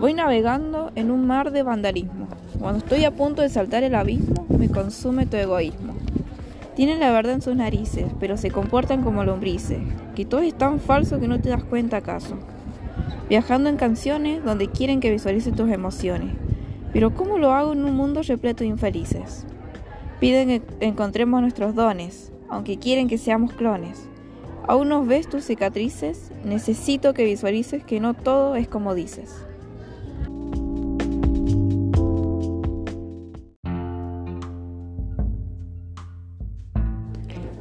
Voy navegando en un mar de vandalismo. Cuando estoy a punto de saltar el abismo, me consume tu egoísmo. Tienen la verdad en sus narices, pero se comportan como lombrices, que todo es tan falso que no te das cuenta acaso. Viajando en canciones donde quieren que visualices tus emociones, pero ¿cómo lo hago en un mundo repleto de infelices? Piden que encontremos nuestros dones, aunque quieren que seamos clones. ¿Aún nos ves tus cicatrices? Necesito que visualices que no todo es como dices.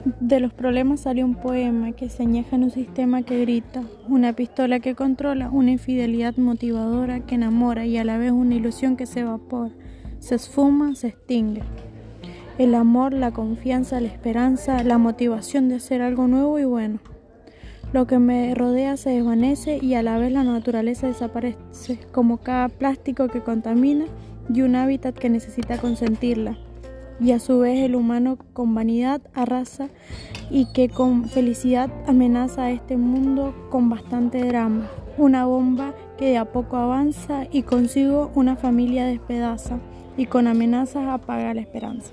De los problemas sale un poema que se en un sistema que grita, una pistola que controla, una infidelidad motivadora que enamora y a la vez una ilusión que se evapora, se esfuma, se extingue. El amor, la confianza, la esperanza, la motivación de hacer algo nuevo y bueno. Lo que me rodea se desvanece y a la vez la naturaleza desaparece, como cada plástico que contamina y un hábitat que necesita consentirla y a su vez el humano con vanidad arrasa y que con felicidad amenaza a este mundo con bastante drama. Una bomba que de a poco avanza y consigo una familia despedaza y con amenazas apaga la esperanza.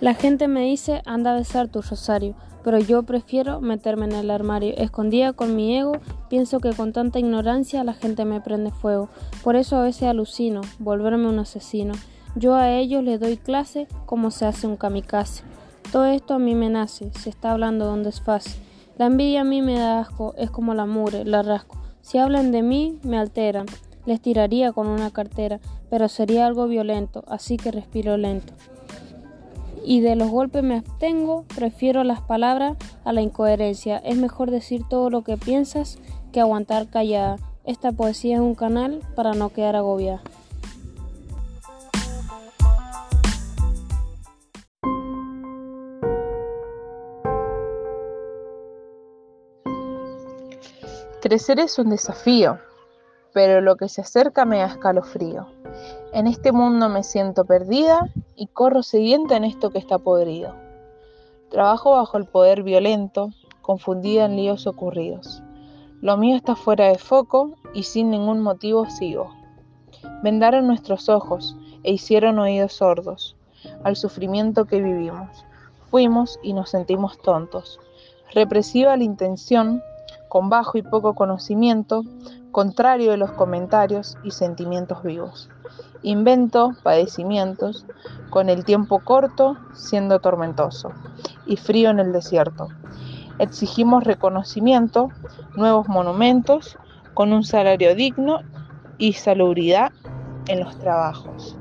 La gente me dice anda a besar tu rosario pero yo prefiero meterme en el armario. Escondida con mi ego, pienso que con tanta ignorancia la gente me prende fuego. Por eso a veces alucino, volverme un asesino. Yo a ellos les doy clase como se hace un kamikaze. Todo esto a mí me nace, se está hablando de un desfase. La envidia a mí me da asco, es como la mure, la rasco. Si hablan de mí, me alteran. Les tiraría con una cartera, pero sería algo violento, así que respiro lento y de los golpes me abstengo, prefiero las palabras a la incoherencia. Es mejor decir todo lo que piensas que aguantar callada. Esta poesía es un canal para no quedar agobiada. Crecer es un desafío, pero lo que se acerca me da escalofrío. En este mundo me siento perdida y corro sedienta en esto que está podrido. Trabajo bajo el poder violento, confundida en líos ocurridos. Lo mío está fuera de foco y sin ningún motivo sigo. Vendaron nuestros ojos e hicieron oídos sordos al sufrimiento que vivimos. Fuimos y nos sentimos tontos. Represiva la intención, con bajo y poco conocimiento, contrario de los comentarios y sentimientos vivos. Invento padecimientos, con el tiempo corto siendo tormentoso y frío en el desierto. Exigimos reconocimiento, nuevos monumentos, con un salario digno y salubridad en los trabajos.